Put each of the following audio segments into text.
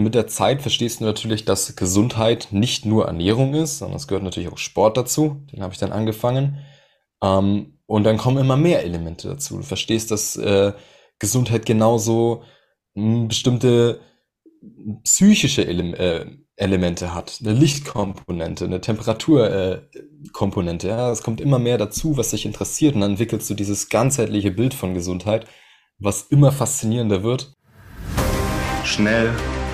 mit der Zeit verstehst du natürlich, dass Gesundheit nicht nur Ernährung ist, sondern es gehört natürlich auch Sport dazu. Den habe ich dann angefangen. Ähm, und dann kommen immer mehr Elemente dazu. Du verstehst, dass äh, Gesundheit genauso hm, bestimmte psychische Ele äh, Elemente hat, eine Lichtkomponente, eine Temperaturkomponente. Äh, ja, es kommt immer mehr dazu, was dich interessiert, und dann entwickelst du dieses ganzheitliche Bild von Gesundheit, was immer faszinierender wird. Schnell,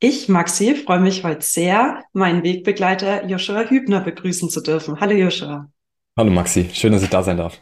Ich, Maxi, freue mich heute sehr, meinen Wegbegleiter Joshua Hübner begrüßen zu dürfen. Hallo Joshua. Hallo Maxi, schön, dass ich da sein darf.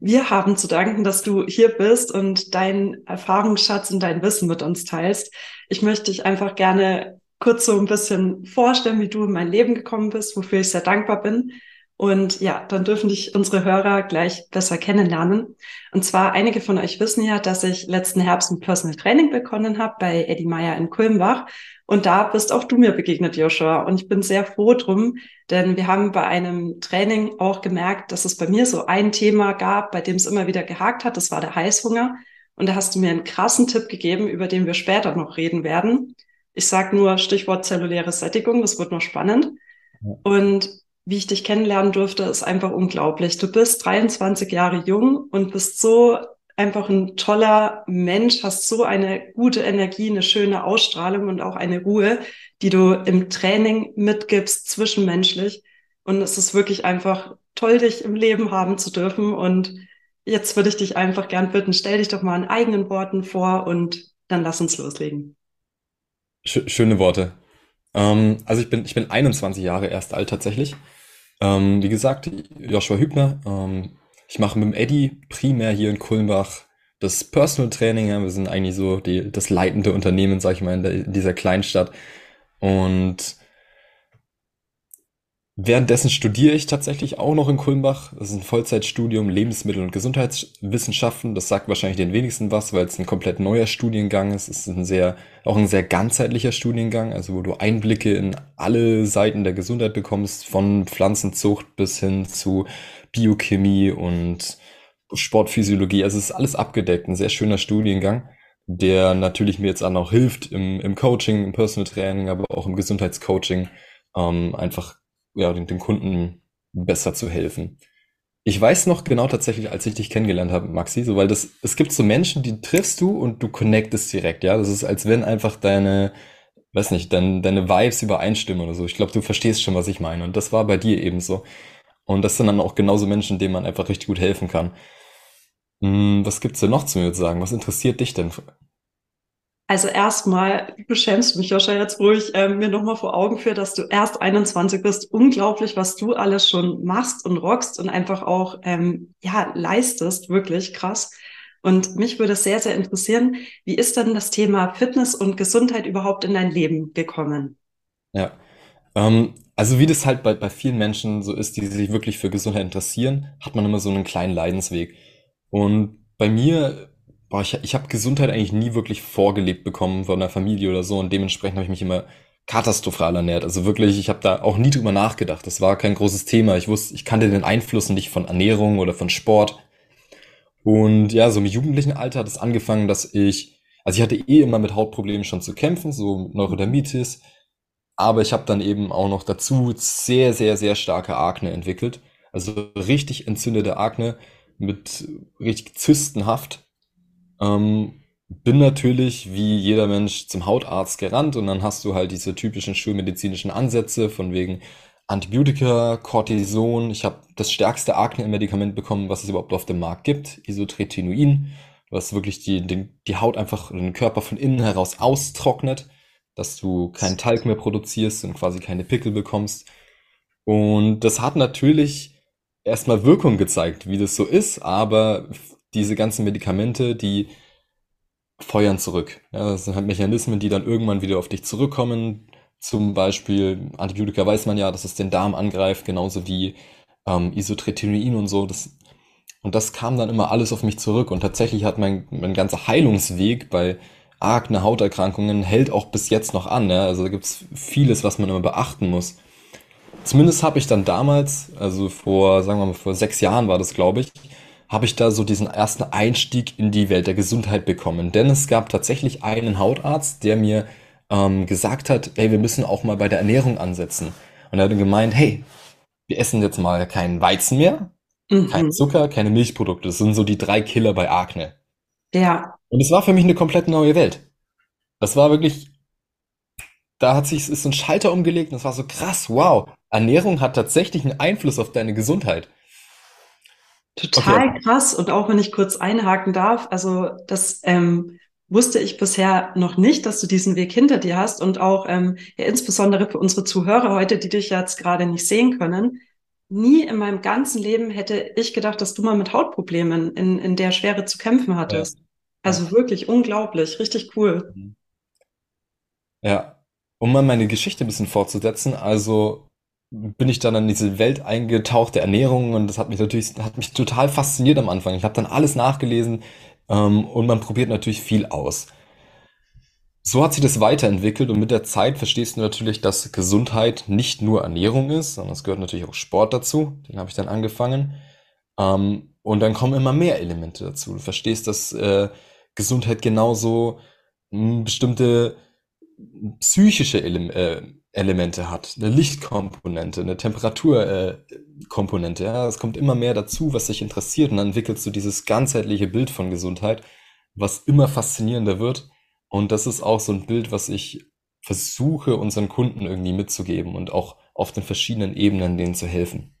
Wir haben zu danken, dass du hier bist und deinen Erfahrungsschatz und dein Wissen mit uns teilst. Ich möchte dich einfach gerne kurz so ein bisschen vorstellen, wie du in mein Leben gekommen bist, wofür ich sehr dankbar bin und ja, dann dürfen dich unsere Hörer gleich besser kennenlernen. Und zwar, einige von euch wissen ja, dass ich letzten Herbst ein Personal Training begonnen habe bei Eddie Meyer in Kulmbach. Und da bist auch du mir begegnet, Joshua. Und ich bin sehr froh drum, denn wir haben bei einem Training auch gemerkt, dass es bei mir so ein Thema gab, bei dem es immer wieder gehakt hat. Das war der Heißhunger. Und da hast du mir einen krassen Tipp gegeben, über den wir später noch reden werden. Ich sage nur Stichwort zelluläre Sättigung, das wird noch spannend. Und wie ich dich kennenlernen durfte, ist einfach unglaublich. Du bist 23 Jahre jung und bist so einfach ein toller Mensch, hast so eine gute Energie, eine schöne Ausstrahlung und auch eine Ruhe, die du im Training mitgibst, zwischenmenschlich. Und es ist wirklich einfach toll, dich im Leben haben zu dürfen. Und jetzt würde ich dich einfach gern bitten, stell dich doch mal in eigenen Worten vor und dann lass uns loslegen. Schöne Worte. Ähm, also ich bin, ich bin 21 Jahre erst alt tatsächlich. Ähm, wie gesagt, Joshua Hübner. Ähm, ich mache mit dem Eddie primär hier in Kulmbach das Personal Training. Ja. Wir sind eigentlich so die, das leitende Unternehmen, sag ich mal, in, der, in dieser Kleinstadt. Und Währenddessen studiere ich tatsächlich auch noch in Kulmbach. Das ist ein Vollzeitstudium Lebensmittel- und Gesundheitswissenschaften. Das sagt wahrscheinlich den wenigsten was, weil es ein komplett neuer Studiengang ist. Es ist ein sehr, auch ein sehr ganzheitlicher Studiengang, also wo du Einblicke in alle Seiten der Gesundheit bekommst, von Pflanzenzucht bis hin zu Biochemie und Sportphysiologie. Also es ist alles abgedeckt. Ein sehr schöner Studiengang, der natürlich mir jetzt auch noch hilft im, im Coaching, im Personal Training, aber auch im Gesundheitscoaching, ähm, einfach ja, den, den Kunden besser zu helfen. Ich weiß noch genau tatsächlich, als ich dich kennengelernt habe, Maxi, so weil das, es gibt so Menschen, die triffst du und du connectest direkt, ja. Das ist, als wenn einfach deine, weiß nicht, dein, deine Vibes übereinstimmen oder so. Ich glaube, du verstehst schon, was ich meine. Und das war bei dir ebenso. Und das sind dann auch genauso Menschen, denen man einfach richtig gut helfen kann. Hm, was gibt's denn noch zu mir zu sagen? Was interessiert dich denn? Also erstmal, du schämst mich, Joscha, jetzt wo ich äh, mir nochmal vor Augen führe, dass du erst 21 bist. Unglaublich, was du alles schon machst und rockst und einfach auch ähm, ja leistest. Wirklich krass. Und mich würde sehr, sehr interessieren, wie ist denn das Thema Fitness und Gesundheit überhaupt in dein Leben gekommen? Ja, ähm, also wie das halt bei, bei vielen Menschen so ist, die sich wirklich für Gesundheit interessieren, hat man immer so einen kleinen Leidensweg. Und bei mir boah, ich, ich habe Gesundheit eigentlich nie wirklich vorgelebt bekommen von der Familie oder so und dementsprechend habe ich mich immer katastrophal ernährt. Also wirklich, ich habe da auch nie drüber nachgedacht. Das war kein großes Thema. Ich wusste, ich kannte den Einfluss nicht von Ernährung oder von Sport. Und ja, so im jugendlichen Alter hat es angefangen, dass ich, also ich hatte eh immer mit Hautproblemen schon zu kämpfen, so Neurodermitis. Aber ich habe dann eben auch noch dazu sehr, sehr, sehr starke Akne entwickelt. Also richtig entzündete Akne mit richtig zystenhaft. Ähm, bin natürlich wie jeder Mensch zum Hautarzt gerannt und dann hast du halt diese typischen schulmedizinischen Ansätze von wegen Antibiotika, Cortison. Ich habe das stärkste Akne-Medikament bekommen, was es überhaupt auf dem Markt gibt, Isotretinoin, was wirklich die, den, die Haut einfach, den Körper von innen heraus austrocknet, dass du keinen Talg mehr produzierst und quasi keine Pickel bekommst. Und das hat natürlich erstmal Wirkung gezeigt, wie das so ist, aber diese ganzen Medikamente, die feuern zurück. Ja, das sind halt Mechanismen, die dann irgendwann wieder auf dich zurückkommen. Zum Beispiel Antibiotika weiß man ja, dass es den Darm angreift, genauso wie ähm, Isotretinoin und so. Das, und das kam dann immer alles auf mich zurück. Und tatsächlich hat mein, mein ganzer Heilungsweg bei Akne, Hauterkrankungen hält auch bis jetzt noch an. Ja? Also da gibt's vieles, was man immer beachten muss. Zumindest habe ich dann damals, also vor, sagen wir mal, vor sechs Jahren war das, glaube ich, habe ich da so diesen ersten Einstieg in die Welt der Gesundheit bekommen. Denn es gab tatsächlich einen Hautarzt, der mir ähm, gesagt hat, hey, wir müssen auch mal bei der Ernährung ansetzen. Und er hat dann gemeint, hey, wir essen jetzt mal keinen Weizen mehr, mhm. kein Zucker, keine Milchprodukte. Das sind so die drei Killer bei Akne. Ja. Und es war für mich eine komplett neue Welt. Das war wirklich, da hat sich ist so ein Schalter umgelegt und es war so krass, wow, Ernährung hat tatsächlich einen Einfluss auf deine Gesundheit. Total okay. krass. Und auch wenn ich kurz einhaken darf, also das ähm, wusste ich bisher noch nicht, dass du diesen Weg hinter dir hast und auch ähm, ja, insbesondere für unsere Zuhörer heute, die dich jetzt gerade nicht sehen können. Nie in meinem ganzen Leben hätte ich gedacht, dass du mal mit Hautproblemen in, in der Schwere zu kämpfen hattest. Ja. Also wirklich unglaublich, richtig cool. Mhm. Ja, um mal meine Geschichte ein bisschen fortzusetzen, also bin ich dann in diese Welt eingetaucht der Ernährung und das hat mich natürlich, hat mich total fasziniert am Anfang. Ich habe dann alles nachgelesen ähm, und man probiert natürlich viel aus. So hat sich das weiterentwickelt und mit der Zeit verstehst du natürlich, dass Gesundheit nicht nur Ernährung ist, sondern es gehört natürlich auch Sport dazu. Den habe ich dann angefangen. Ähm, und dann kommen immer mehr Elemente dazu. Du verstehst, dass äh, Gesundheit genauso hm, bestimmte psychische Ele äh, Elemente hat, eine Lichtkomponente, eine Temperaturkomponente. Äh, ja, es kommt immer mehr dazu, was dich interessiert, und dann entwickelst du dieses ganzheitliche Bild von Gesundheit, was immer faszinierender wird. Und das ist auch so ein Bild, was ich versuche, unseren Kunden irgendwie mitzugeben und auch auf den verschiedenen Ebenen denen zu helfen.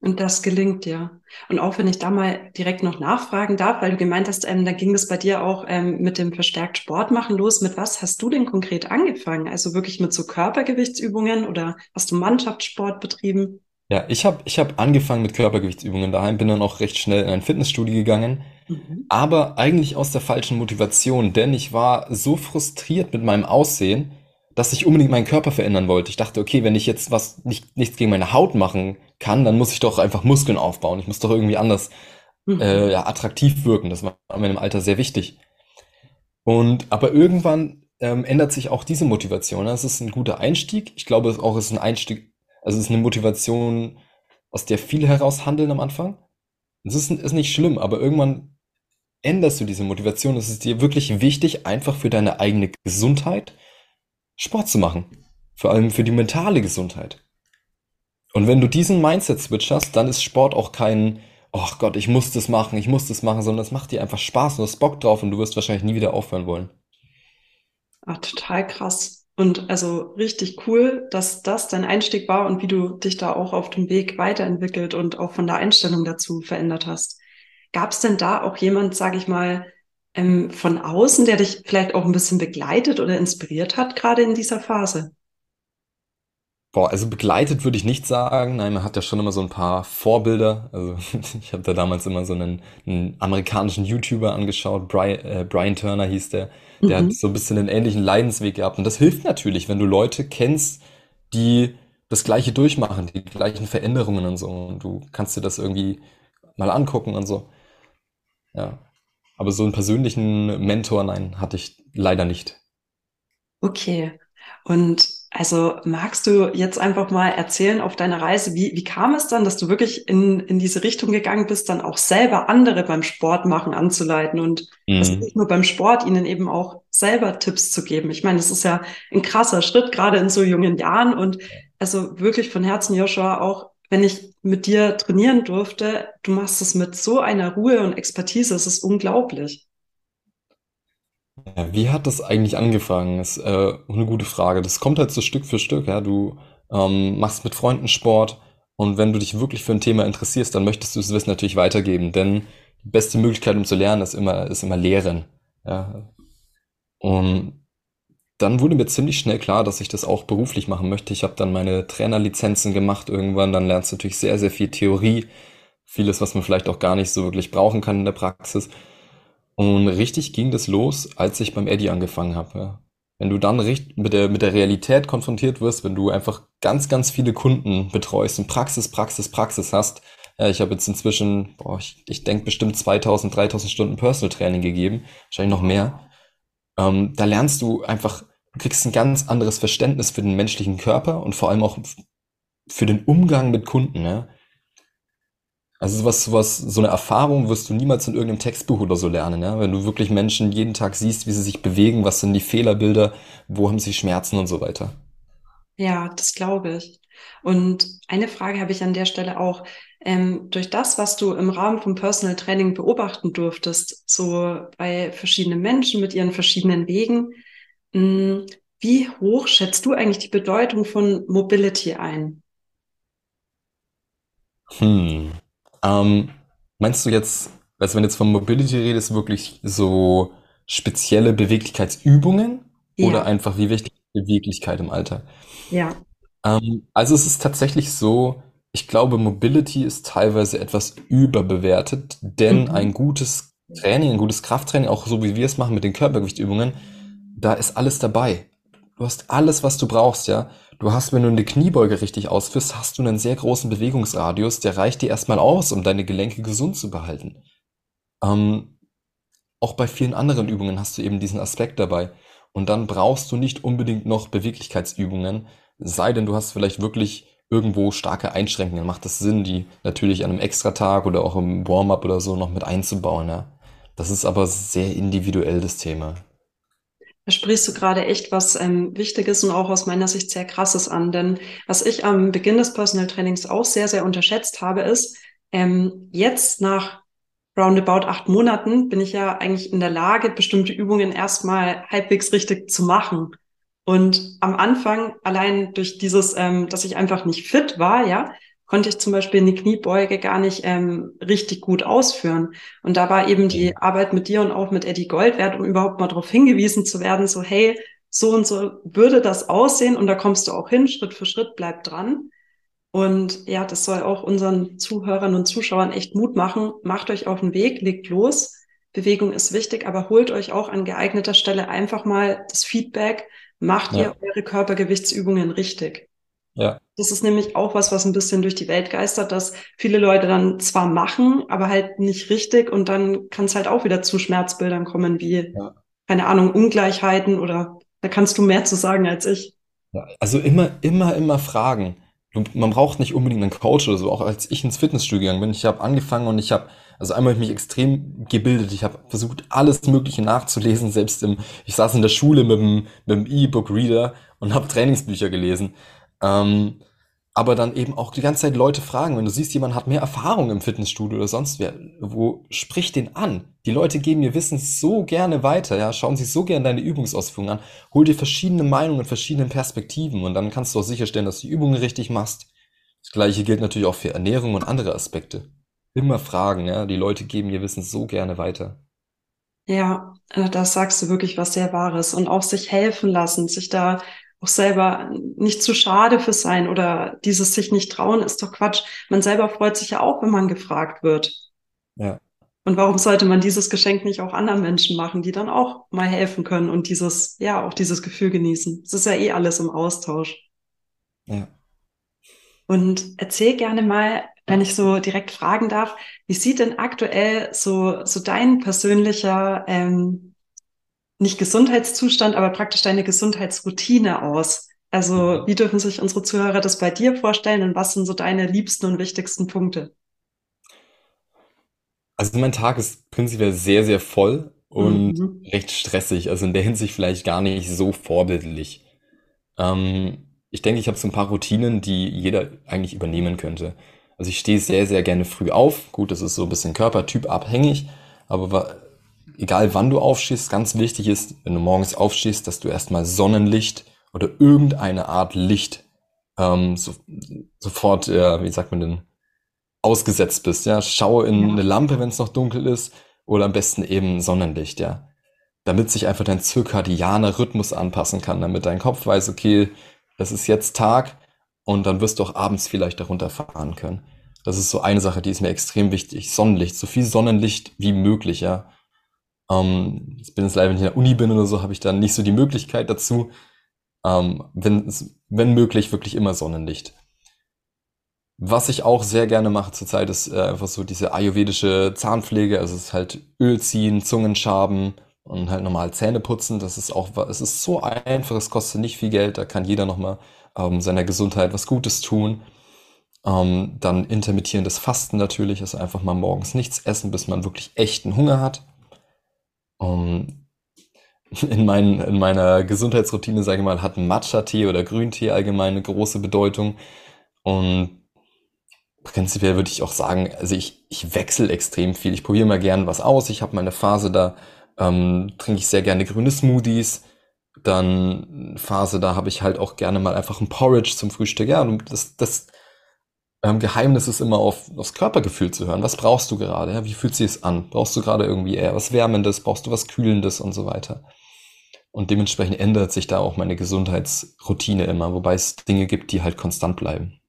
Und das gelingt ja. Und auch wenn ich da mal direkt noch nachfragen darf, weil du gemeint hast, ähm, da ging es bei dir auch ähm, mit dem verstärkt Sport machen los. Mit was hast du denn konkret angefangen? Also wirklich mit so Körpergewichtsübungen oder hast du Mannschaftssport betrieben? Ja, ich habe ich hab angefangen mit Körpergewichtsübungen daheim, bin dann auch recht schnell in ein Fitnessstudio gegangen, mhm. aber eigentlich aus der falschen Motivation, denn ich war so frustriert mit meinem Aussehen, dass ich unbedingt meinen Körper verändern wollte. Ich dachte, okay, wenn ich jetzt was nicht, nichts gegen meine Haut machen kann, dann muss ich doch einfach Muskeln aufbauen. Ich muss doch irgendwie anders mhm. äh, ja, attraktiv wirken. Das war in meinem Alter sehr wichtig. Und aber irgendwann ähm, ändert sich auch diese Motivation. Das ist ein guter Einstieg. Ich glaube es auch ist ein Einstieg, also es ist eine Motivation, aus der viele heraus handeln am Anfang. Es ist, ist nicht schlimm, aber irgendwann änderst du diese Motivation. Es ist dir wirklich wichtig, einfach für deine eigene Gesundheit Sport zu machen. Vor allem für die mentale Gesundheit. Und wenn du diesen Mindset-Switch hast, dann ist Sport auch kein, ach oh Gott, ich muss das machen, ich muss das machen, sondern es macht dir einfach Spaß und du hast Bock drauf und du wirst wahrscheinlich nie wieder aufhören wollen. Ach, total krass. Und also richtig cool, dass das dein Einstieg war und wie du dich da auch auf dem Weg weiterentwickelt und auch von der Einstellung dazu verändert hast. Gab es denn da auch jemand, sage ich mal, ähm, von außen, der dich vielleicht auch ein bisschen begleitet oder inspiriert hat, gerade in dieser Phase? Boah, also begleitet würde ich nicht sagen. Nein, man hat ja schon immer so ein paar Vorbilder. Also ich habe da damals immer so einen, einen amerikanischen YouTuber angeschaut, Brian, äh, Brian Turner hieß der. Der mhm. hat so ein bisschen einen ähnlichen Leidensweg gehabt. Und das hilft natürlich, wenn du Leute kennst, die das Gleiche durchmachen, die gleichen Veränderungen und so. Und du kannst dir das irgendwie mal angucken und so. Ja. Aber so einen persönlichen Mentor, nein, hatte ich leider nicht. Okay. Und also magst du jetzt einfach mal erzählen auf deiner Reise, wie, wie kam es dann, dass du wirklich in, in diese Richtung gegangen bist, dann auch selber andere beim Sport machen anzuleiten und mhm. also nicht nur beim Sport, ihnen eben auch selber Tipps zu geben. Ich meine, das ist ja ein krasser Schritt, gerade in so jungen Jahren und also wirklich von Herzen, Joshua, auch wenn ich mit dir trainieren durfte, du machst es mit so einer Ruhe und Expertise, es ist unglaublich. Ja, wie hat das eigentlich angefangen? Das ist äh, eine gute Frage. Das kommt halt so Stück für Stück. Ja? Du ähm, machst mit Freunden Sport und wenn du dich wirklich für ein Thema interessierst, dann möchtest du das Wissen natürlich weitergeben, denn die beste Möglichkeit, um zu lernen, ist immer, ist immer Lehren. Ja? Und dann wurde mir ziemlich schnell klar, dass ich das auch beruflich machen möchte. Ich habe dann meine Trainerlizenzen gemacht irgendwann. Dann lernst du natürlich sehr, sehr viel Theorie. Vieles, was man vielleicht auch gar nicht so wirklich brauchen kann in der Praxis. Und richtig ging das los, als ich beim Eddie angefangen habe. Ja. wenn du dann mit der, mit der Realität konfrontiert wirst, wenn du einfach ganz, ganz viele Kunden betreust und Praxis, Praxis, Praxis hast. Ja, ich habe jetzt inzwischen, boah, ich, ich denke bestimmt 2000, 3000 Stunden Personal Training gegeben, wahrscheinlich noch mehr. Ähm, da lernst du einfach, du kriegst ein ganz anderes Verständnis für den menschlichen Körper und vor allem auch für den Umgang mit Kunden. Ja? Also sowas, sowas, so eine Erfahrung wirst du niemals in irgendeinem Textbuch oder so lernen, ja? Wenn du wirklich Menschen jeden Tag siehst, wie sie sich bewegen, was sind die Fehlerbilder, wo haben sie Schmerzen und so weiter. Ja, das glaube ich. Und eine Frage habe ich an der Stelle auch. Ähm, durch das, was du im Rahmen vom Personal Training beobachten durftest, so bei verschiedenen Menschen mit ihren verschiedenen Wegen, wie hoch schätzt du eigentlich die Bedeutung von Mobility ein? Hm. Ähm, meinst du jetzt, also wenn du jetzt von Mobility redest, wirklich so spezielle Beweglichkeitsübungen ja. oder einfach wie wichtig Beweglichkeit im Alltag? Ja. Ähm, also es ist tatsächlich so, ich glaube, Mobility ist teilweise etwas überbewertet, denn mhm. ein gutes Training, ein gutes Krafttraining, auch so wie wir es machen mit den Körpergewichtübungen, da ist alles dabei. Du hast alles, was du brauchst, ja. Du hast, wenn du eine Kniebeuge richtig ausführst, hast du einen sehr großen Bewegungsradius, der reicht dir erstmal aus, um deine Gelenke gesund zu behalten. Ähm, auch bei vielen anderen Übungen hast du eben diesen Aspekt dabei. Und dann brauchst du nicht unbedingt noch Beweglichkeitsübungen, sei denn du hast vielleicht wirklich irgendwo starke Einschränkungen. Macht es Sinn, die natürlich an einem Extratag oder auch im Warm-up oder so noch mit einzubauen. Ja? Das ist aber sehr individuell das Thema. Da sprichst du gerade echt was ähm, Wichtiges und auch aus meiner Sicht sehr Krasses an. Denn was ich am Beginn des Personal Trainings auch sehr, sehr unterschätzt habe, ist, ähm, jetzt nach roundabout acht Monaten bin ich ja eigentlich in der Lage, bestimmte Übungen erstmal halbwegs richtig zu machen. Und am Anfang, allein durch dieses, ähm, dass ich einfach nicht fit war, ja, konnte ich zum Beispiel eine Kniebeuge gar nicht ähm, richtig gut ausführen. Und da war eben die Arbeit mit dir und auch mit Eddie Gold wert, um überhaupt mal darauf hingewiesen zu werden, so hey, so und so würde das aussehen und da kommst du auch hin, Schritt für Schritt, bleib dran. Und ja, das soll auch unseren Zuhörern und Zuschauern echt Mut machen. Macht euch auf den Weg, legt los. Bewegung ist wichtig, aber holt euch auch an geeigneter Stelle einfach mal das Feedback. Macht ja. ihr eure Körpergewichtsübungen richtig? Ja. Das ist nämlich auch was, was ein bisschen durch die Welt geistert, dass viele Leute dann zwar machen, aber halt nicht richtig und dann kann es halt auch wieder zu Schmerzbildern kommen, wie, ja. keine Ahnung, Ungleichheiten oder da kannst du mehr zu sagen als ich. Ja, also immer, immer, immer fragen. Man braucht nicht unbedingt einen Coach oder so. Auch als ich ins Fitnessstudio gegangen bin, ich habe angefangen und ich habe, also einmal habe ich mich extrem gebildet. Ich habe versucht, alles Mögliche nachzulesen. Selbst im, ich saß in der Schule mit dem, mit dem E-Book-Reader und habe Trainingsbücher gelesen. Ähm, aber dann eben auch die ganze Zeit Leute fragen, wenn du siehst, jemand hat mehr Erfahrung im Fitnessstudio oder sonst wer, wo sprich den an? Die Leute geben ihr Wissen so gerne weiter, ja, schauen sich so gerne deine Übungsausführungen an, hol dir verschiedene Meinungen, verschiedene Perspektiven und dann kannst du auch sicherstellen, dass du die Übungen richtig machst. Das gleiche gilt natürlich auch für Ernährung und andere Aspekte. Immer fragen, ja, die Leute geben ihr Wissen so gerne weiter. Ja, äh, da sagst du wirklich was sehr Wahres und auch sich helfen lassen, sich da auch selber nicht zu schade für sein oder dieses sich nicht trauen ist doch Quatsch. Man selber freut sich ja auch, wenn man gefragt wird. Ja. Und warum sollte man dieses Geschenk nicht auch anderen Menschen machen, die dann auch mal helfen können und dieses, ja, auch dieses Gefühl genießen? Es ist ja eh alles im Austausch. Ja. Und erzähl gerne mal, wenn ich so direkt fragen darf, wie sieht denn aktuell so, so dein persönlicher ähm, nicht Gesundheitszustand, aber praktisch deine Gesundheitsroutine aus? Also wie dürfen sich unsere Zuhörer das bei dir vorstellen und was sind so deine liebsten und wichtigsten Punkte? Also mein Tag ist prinzipiell sehr, sehr voll und mhm. recht stressig. Also in der Hinsicht vielleicht gar nicht so vorbildlich. Ähm, ich denke, ich habe so ein paar Routinen, die jeder eigentlich übernehmen könnte. Also ich stehe sehr, sehr gerne früh auf. Gut, das ist so ein bisschen Körpertyp abhängig, aber egal wann du aufstehst, ganz wichtig ist, wenn du morgens aufstehst, dass du erstmal Sonnenlicht oder irgendeine Art Licht ähm, so, sofort, äh, wie sagt man denn, ausgesetzt bist. Ja, schaue in ja. eine Lampe, wenn es noch dunkel ist, oder am besten eben Sonnenlicht. Ja, damit sich einfach dein zirkadianer Rhythmus anpassen kann, damit dein Kopf weiß, okay, es ist jetzt Tag und dann wirst du auch abends vielleicht darunter fahren können. Das ist so eine Sache, die ist mir extrem wichtig. Sonnenlicht, so viel Sonnenlicht wie möglich, ja. Ähm, ich bin jetzt leider, wenn ich in der Uni bin oder so, habe ich dann nicht so die Möglichkeit dazu. Ähm, wenn, wenn möglich, wirklich immer Sonnenlicht. Was ich auch sehr gerne mache zurzeit, ist äh, einfach so diese ayurvedische Zahnpflege. Also es ist halt Öl ziehen, Zungenschaben und halt normal Zähne putzen. Das ist auch, es ist so einfach, es kostet nicht viel Geld. Da kann jeder nochmal ähm, seiner Gesundheit was Gutes tun. Ähm, dann intermittierendes Fasten natürlich, also einfach mal morgens nichts essen, bis man wirklich echten Hunger hat. Um, ähm, in, mein, in meiner Gesundheitsroutine, sage ich mal, hat Matcha-Tee oder Grüntee allgemein eine große Bedeutung. Und prinzipiell würde ich auch sagen, also ich, ich wechsle extrem viel. Ich probiere mal gern was aus. Ich habe meine Phase, da ähm, trinke ich sehr gerne grüne Smoothies. Dann Phase, da habe ich halt auch gerne mal einfach ein Porridge zum Frühstück. Ja, das, das ähm, Geheimnis ist immer auf, aufs Körpergefühl zu hören. Was brauchst du gerade? Ja? Wie fühlt sich es an? Brauchst du gerade irgendwie eher was Wärmendes? Brauchst du was Kühlendes und so weiter? Und dementsprechend ändert sich da auch meine Gesundheitsroutine immer, wobei es Dinge gibt, die halt konstant bleiben.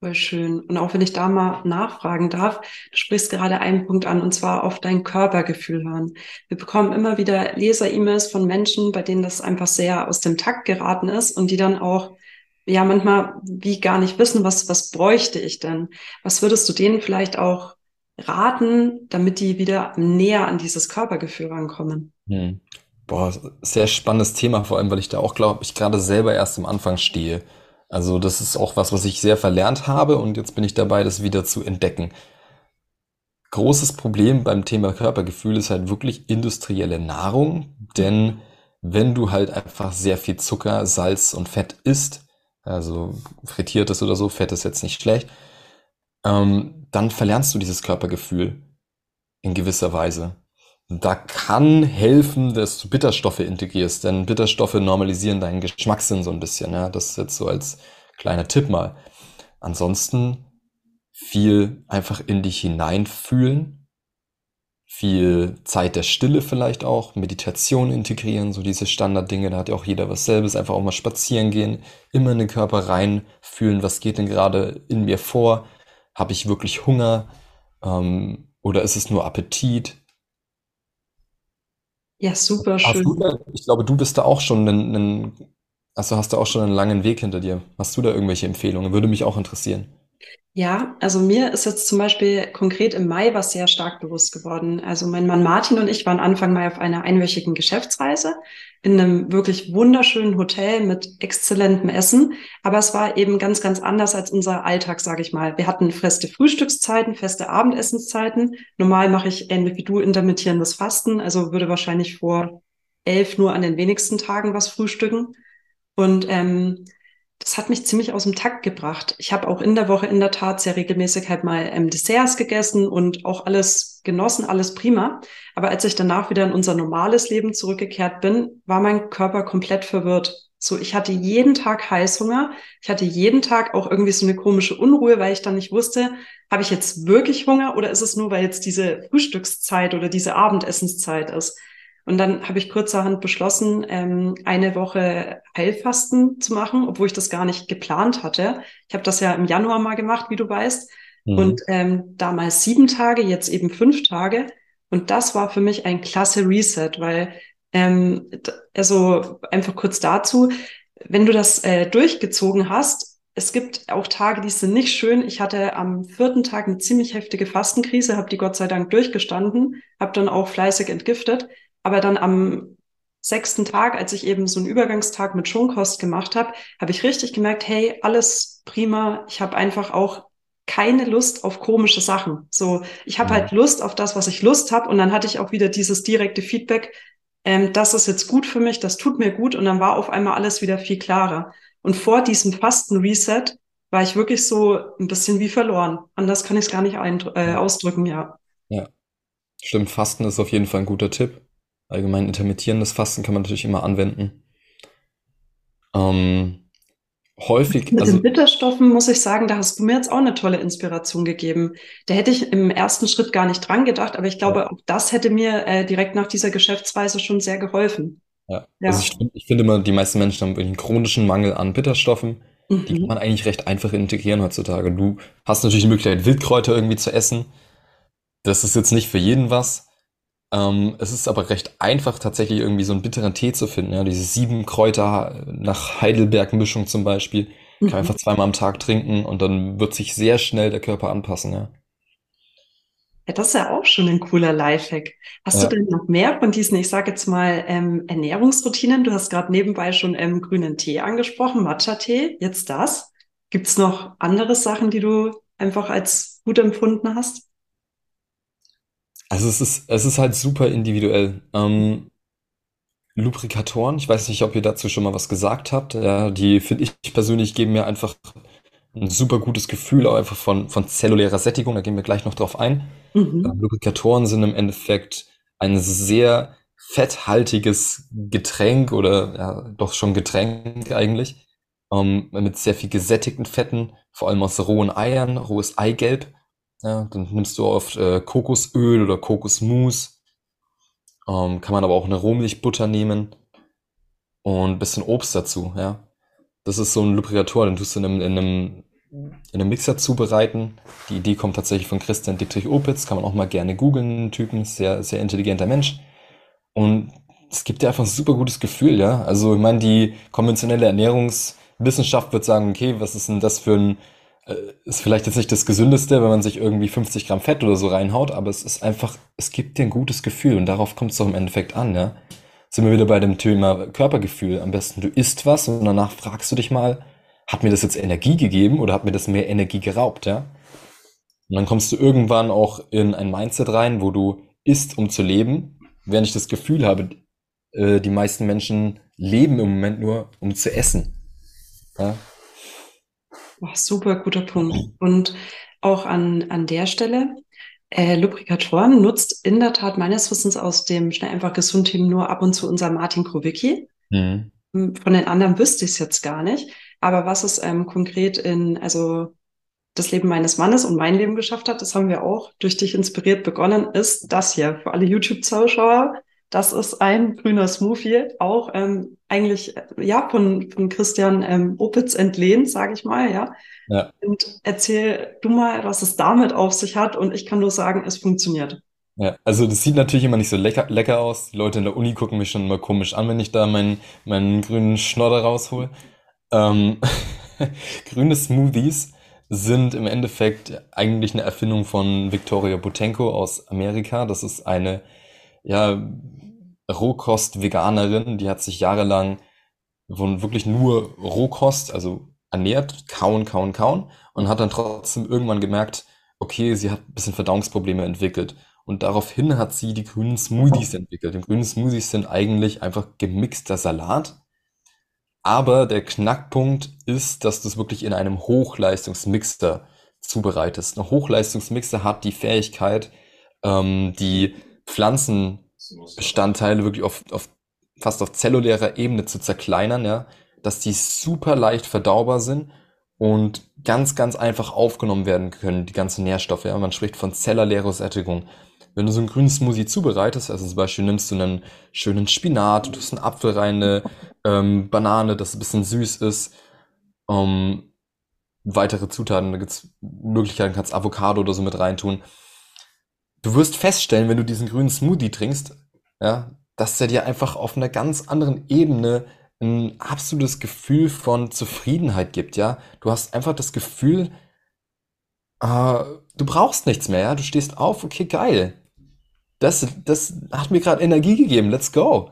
Voll schön. Und auch wenn ich da mal nachfragen darf, du sprichst gerade einen Punkt an, und zwar auf dein Körpergefühl hören. Wir bekommen immer wieder Leser-E-Mails von Menschen, bei denen das einfach sehr aus dem Takt geraten ist und die dann auch ja manchmal wie gar nicht wissen, was, was bräuchte ich denn? Was würdest du denen vielleicht auch raten, damit die wieder näher an dieses Körpergefühl rankommen? Hm. Boah, sehr spannendes Thema, vor allem, weil ich da auch glaube, ich gerade selber erst am Anfang stehe. Also das ist auch was, was ich sehr verlernt habe und jetzt bin ich dabei, das wieder zu entdecken. Großes Problem beim Thema Körpergefühl ist halt wirklich industrielle Nahrung, denn wenn du halt einfach sehr viel Zucker, Salz und Fett isst, also frittiertes oder so, Fett ist jetzt nicht schlecht, ähm, dann verlernst du dieses Körpergefühl in gewisser Weise. Da kann helfen, dass du Bitterstoffe integrierst, denn Bitterstoffe normalisieren deinen Geschmackssinn so ein bisschen. Ja? Das ist jetzt so als kleiner Tipp mal. Ansonsten viel einfach in dich hineinfühlen viel Zeit der Stille vielleicht auch, Meditation integrieren, so diese Standarddinge, da hat ja auch jeder was selbes, einfach auch mal spazieren gehen, immer in den Körper reinfühlen, was geht denn gerade in mir vor, habe ich wirklich Hunger ähm, oder ist es nur Appetit? Ja, super schön. Da, ich glaube, du bist da auch schon einen, einen, also hast du auch schon einen langen Weg hinter dir. Hast du da irgendwelche Empfehlungen? Würde mich auch interessieren. Ja, also mir ist jetzt zum Beispiel konkret im Mai was sehr stark bewusst geworden. Also mein Mann Martin und ich waren Anfang Mai auf einer einwöchigen Geschäftsreise in einem wirklich wunderschönen Hotel mit exzellentem Essen. Aber es war eben ganz, ganz anders als unser Alltag, sage ich mal. Wir hatten feste Frühstückszeiten, feste Abendessenszeiten. Normal mache ich ähnlich wie du intermittierendes Fasten, also würde wahrscheinlich vor elf nur an den wenigsten Tagen was frühstücken. Und ähm, das hat mich ziemlich aus dem Takt gebracht. Ich habe auch in der Woche in der Tat sehr regelmäßig halt mal ähm, Desserts gegessen und auch alles genossen, alles prima. Aber als ich danach wieder in unser normales Leben zurückgekehrt bin, war mein Körper komplett verwirrt. So, ich hatte jeden Tag Heißhunger. Ich hatte jeden Tag auch irgendwie so eine komische Unruhe, weil ich dann nicht wusste, habe ich jetzt wirklich Hunger oder ist es nur, weil jetzt diese Frühstückszeit oder diese Abendessenszeit ist? Und dann habe ich kurzerhand beschlossen, ähm, eine Woche Heilfasten zu machen, obwohl ich das gar nicht geplant hatte. Ich habe das ja im Januar mal gemacht, wie du weißt. Mhm. Und ähm, damals sieben Tage, jetzt eben fünf Tage. Und das war für mich ein klasse Reset, weil, ähm, also einfach kurz dazu, wenn du das äh, durchgezogen hast, es gibt auch Tage, die sind nicht schön. Ich hatte am vierten Tag eine ziemlich heftige Fastenkrise, habe die Gott sei Dank durchgestanden, habe dann auch fleißig entgiftet. Aber dann am sechsten Tag, als ich eben so einen Übergangstag mit Schonkost gemacht habe, habe ich richtig gemerkt, hey, alles prima. Ich habe einfach auch keine Lust auf komische Sachen. So, ich habe ja. halt Lust auf das, was ich Lust habe. Und dann hatte ich auch wieder dieses direkte Feedback, ähm, das ist jetzt gut für mich, das tut mir gut. Und dann war auf einmal alles wieder viel klarer. Und vor diesem Fasten-Reset war ich wirklich so ein bisschen wie verloren. Anders kann ich es gar nicht äh, ausdrücken, ja. Ja, stimmt. Fasten ist auf jeden Fall ein guter Tipp. Allgemein intermittierendes Fasten kann man natürlich immer anwenden. Ähm, häufig. Mit also, den Bitterstoffen muss ich sagen, da hast du mir jetzt auch eine tolle Inspiration gegeben. Da hätte ich im ersten Schritt gar nicht dran gedacht, aber ich glaube, ja. auch das hätte mir äh, direkt nach dieser Geschäftsweise schon sehr geholfen. Ja, ja. Also ich, ich finde immer, die meisten Menschen haben einen chronischen Mangel an Bitterstoffen. Mhm. Die kann man eigentlich recht einfach integrieren heutzutage. Du hast natürlich die Möglichkeit, Wildkräuter irgendwie zu essen. Das ist jetzt nicht für jeden was. Ähm, es ist aber recht einfach, tatsächlich irgendwie so einen bitteren Tee zu finden. Ja, diese sieben Kräuter nach Heidelberg-Mischung zum Beispiel. Kann man Mhm. einfach zweimal am Tag trinken und dann wird sich sehr schnell der Körper anpassen, ja. Ja, das ist ja auch schon ein cooler Lifehack. Hast du Ja. denn noch mehr von diesen, ich sage jetzt mal, ähm, Ernährungsroutinen? Du hast gerade nebenbei schon ähm, grünen Tee angesprochen, Matcha-Tee, jetzt das. Gibt's noch andere Sachen, die du einfach als gut empfunden hast? Also es ist, es ist halt super individuell. Ähm, Lubrikatoren, ich weiß nicht, ob ihr dazu schon mal was gesagt habt. Ja, die finde ich persönlich geben mir einfach ein super gutes Gefühl, auch einfach von, von zellulärer Sättigung, da gehen wir gleich noch drauf ein. Mhm. Ähm, Lubrikatoren sind im Endeffekt ein sehr fetthaltiges Getränk oder ja, doch schon Getränk eigentlich, ähm, mit sehr viel gesättigten Fetten, vor allem aus rohen Eiern, rohes Eigelb. Ja, dann nimmst du oft äh, Kokosöl oder Kokosmus, ähm, kann man aber auch eine Rohmilchbutter nehmen und ein bisschen Obst dazu, ja. Das ist so ein Lubrikator, den tust du in einem, in einem, in einem Mixer zubereiten. Die Idee kommt tatsächlich von Christian Dietrich Opitz, kann man auch mal gerne googeln, Typen, sehr, sehr intelligenter Mensch. Und es gibt dir einfach ein super gutes Gefühl, ja. Also ich meine, die konventionelle Ernährungswissenschaft wird sagen, okay, was ist denn das für ein, ist vielleicht jetzt nicht das Gesündeste, wenn man sich irgendwie 50 Gramm Fett oder so reinhaut, aber es ist einfach, es gibt dir ein gutes Gefühl und darauf kommt es doch im Endeffekt an, ja. Sind wir wieder bei dem Thema Körpergefühl. Am besten du isst was und danach fragst du dich mal, hat mir das jetzt Energie gegeben oder hat mir das mehr Energie geraubt, ja? Und dann kommst du irgendwann auch in ein Mindset rein, wo du isst, um zu leben, während ich das Gefühl habe, äh, die meisten Menschen leben im Moment nur, um zu essen. Ja? Ach, super guter Punkt. Und auch an, an der Stelle, äh, Lubrikatoren nutzt in der Tat meines Wissens aus dem Schnell einfach gesund Team nur ab und zu unser Martin Krowicki. Mhm. Hm, Von den anderen wüsste ich es jetzt gar nicht. Aber was es ähm, konkret in, also das Leben meines Mannes und mein Leben geschafft hat, das haben wir auch durch dich inspiriert begonnen, ist das hier für alle YouTube-Zuschauer. Das ist ein grüner Smoothie, auch ähm, eigentlich ja von, von Christian ähm, Opitz entlehnt, sage ich mal, ja. Ja. Und erzähl du mal, was es damit auf sich hat. Und ich kann nur sagen, es funktioniert. Ja, also das sieht natürlich immer nicht so lecker, lecker aus. Die Leute in der Uni gucken mich schon immer komisch an, wenn ich da meinen, meinen grünen Schnodder raushol. Ähm, grüne Smoothies sind im Endeffekt eigentlich eine Erfindung von Victoria Butenko aus Amerika. Das ist eine, ja, Rohkost-Veganerin, die hat sich jahrelang von wirklich nur Rohkost, also ernährt, kauen, kauen, kauen und hat dann trotzdem irgendwann gemerkt, okay, sie hat ein bisschen Verdauungsprobleme entwickelt. Und daraufhin hat sie die grünen Smoothies entwickelt. Und grüne Smoothies sind eigentlich einfach gemixter Salat. Aber der Knackpunkt ist, dass du es wirklich in einem Hochleistungsmixer zubereitest. Ein Hochleistungsmixer hat die Fähigkeit, ähm, die Pflanzenbestandteile wirklich auf, auf fast auf zellulärer Ebene zu zerkleinern, ja, dass die super leicht verdaubar sind und ganz, ganz einfach aufgenommen werden können, die ganzen Nährstoffe. Ja. Man spricht von zellulärer Sättigung. Wenn du so einen grünen Smoothie zubereitest, also zum Beispiel nimmst du einen schönen Spinat, du tust einen Apfel rein, eine ähm, Banane, das ein bisschen süß ist, ähm, weitere Zutaten, da gibt's Möglichkeiten, kannst Avocado oder so mit reintun. Du wirst feststellen, wenn du diesen grünen Smoothie trinkst, ja, dass der dir einfach auf einer ganz anderen Ebene ein absolutes Gefühl von Zufriedenheit gibt, ja. Du hast einfach das Gefühl, äh, du brauchst nichts mehr, ja. Du stehst auf, okay, geil. Das, das hat mir gerade Energie gegeben, let's go.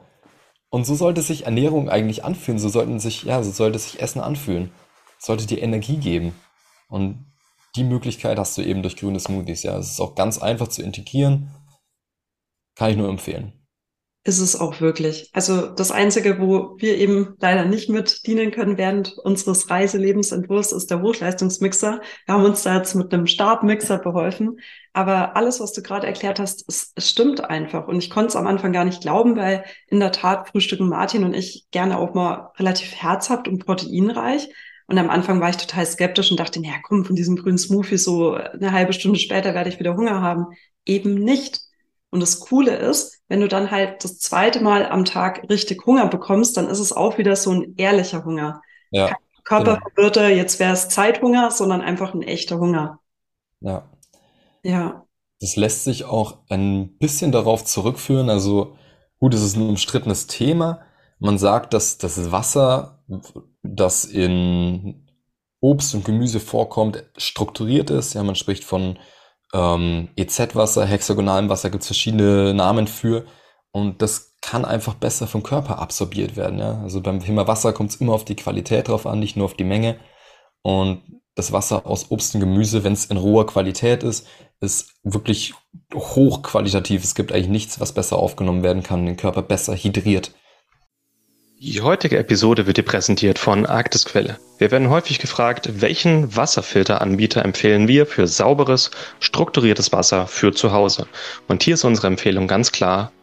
Und so sollte sich Ernährung eigentlich anfühlen, so sollten sich, ja, so sollte sich Essen anfühlen. Sollte dir Energie geben. Und die Möglichkeit hast du eben durch grüne Smoothies, ja. Es ist auch ganz einfach zu integrieren. Kann ich nur empfehlen. Ist es auch wirklich. Also das Einzige, wo wir eben leider nicht mit dienen können während unseres Reiselebensentwurfs, ist der Hochleistungsmixer. Wir haben uns da jetzt mit einem Stabmixer beholfen. Aber alles, was du gerade erklärt hast, es, es stimmt einfach. Und ich konnte es am Anfang gar nicht glauben, weil in der Tat frühstücken Martin und ich gerne auch mal relativ herzhaft und proteinreich. Und am Anfang war ich total skeptisch und dachte, naja, komm, von diesem grünen Smoothie so eine halbe Stunde später werde ich wieder Hunger haben. Eben nicht. Und das Coole ist, wenn du dann halt das zweite Mal am Tag richtig Hunger bekommst, dann ist es auch wieder so ein ehrlicher Hunger. Ja, Kein genau. Körperverwirrter, jetzt wäre es Zeithunger, sondern einfach ein echter Hunger. Ja. Ja. Das lässt sich auch ein bisschen darauf zurückführen. Also gut, es ist ein umstrittenes Thema. Man sagt, dass das Wasser, das in Obst und Gemüse vorkommt, strukturiert ist. Ja, man spricht von ähm, EZ-Wasser, hexagonalem Wasser, gibt es verschiedene Namen für. Und das kann einfach besser vom Körper absorbiert werden. Ja? Also beim Thema Wasser kommt es immer auf die Qualität drauf an, nicht nur auf die Menge. Und das Wasser aus Obst und Gemüse, wenn es in roher Qualität ist, ist wirklich hochqualitativ. Es gibt eigentlich nichts, was besser aufgenommen werden kann, den Körper besser hydriert. Die heutige Episode wird dir präsentiert von Arktisquelle. Wir werden häufig gefragt, welchen Wasserfilteranbieter empfehlen wir für sauberes, strukturiertes Wasser für zu Hause. Und hier ist unsere Empfehlung ganz klar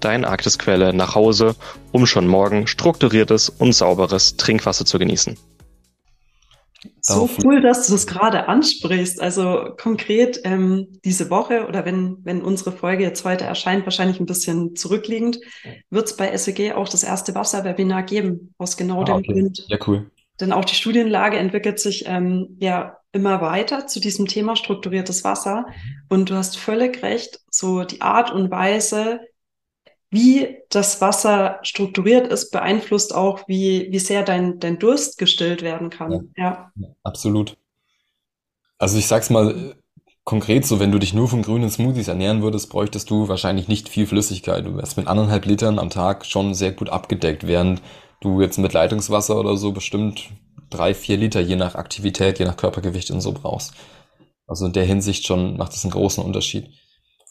dein Arktisquelle nach Hause, um schon morgen strukturiertes und sauberes Trinkwasser zu genießen. So cool, dass du das gerade ansprichst. Also konkret ähm, diese Woche oder wenn, wenn unsere Folge jetzt heute erscheint, wahrscheinlich ein bisschen zurückliegend, wird es bei SEG auch das erste Wasserwebinar geben, aus genau ah, dem okay. Grund. Ja, cool. Denn auch die Studienlage entwickelt sich ähm, ja immer weiter zu diesem Thema strukturiertes Wasser. Und du hast völlig recht, so die Art und Weise, wie das Wasser strukturiert ist, beeinflusst auch, wie, wie sehr dein, dein Durst gestillt werden kann. Ja. ja. Absolut. Also ich sag's mal konkret so, wenn du dich nur von grünen Smoothies ernähren würdest, bräuchtest du wahrscheinlich nicht viel Flüssigkeit. Du wärst mit anderthalb Litern am Tag schon sehr gut abgedeckt, während du jetzt mit Leitungswasser oder so bestimmt drei, vier Liter je nach Aktivität, je nach Körpergewicht und so brauchst. Also in der Hinsicht schon macht es einen großen Unterschied.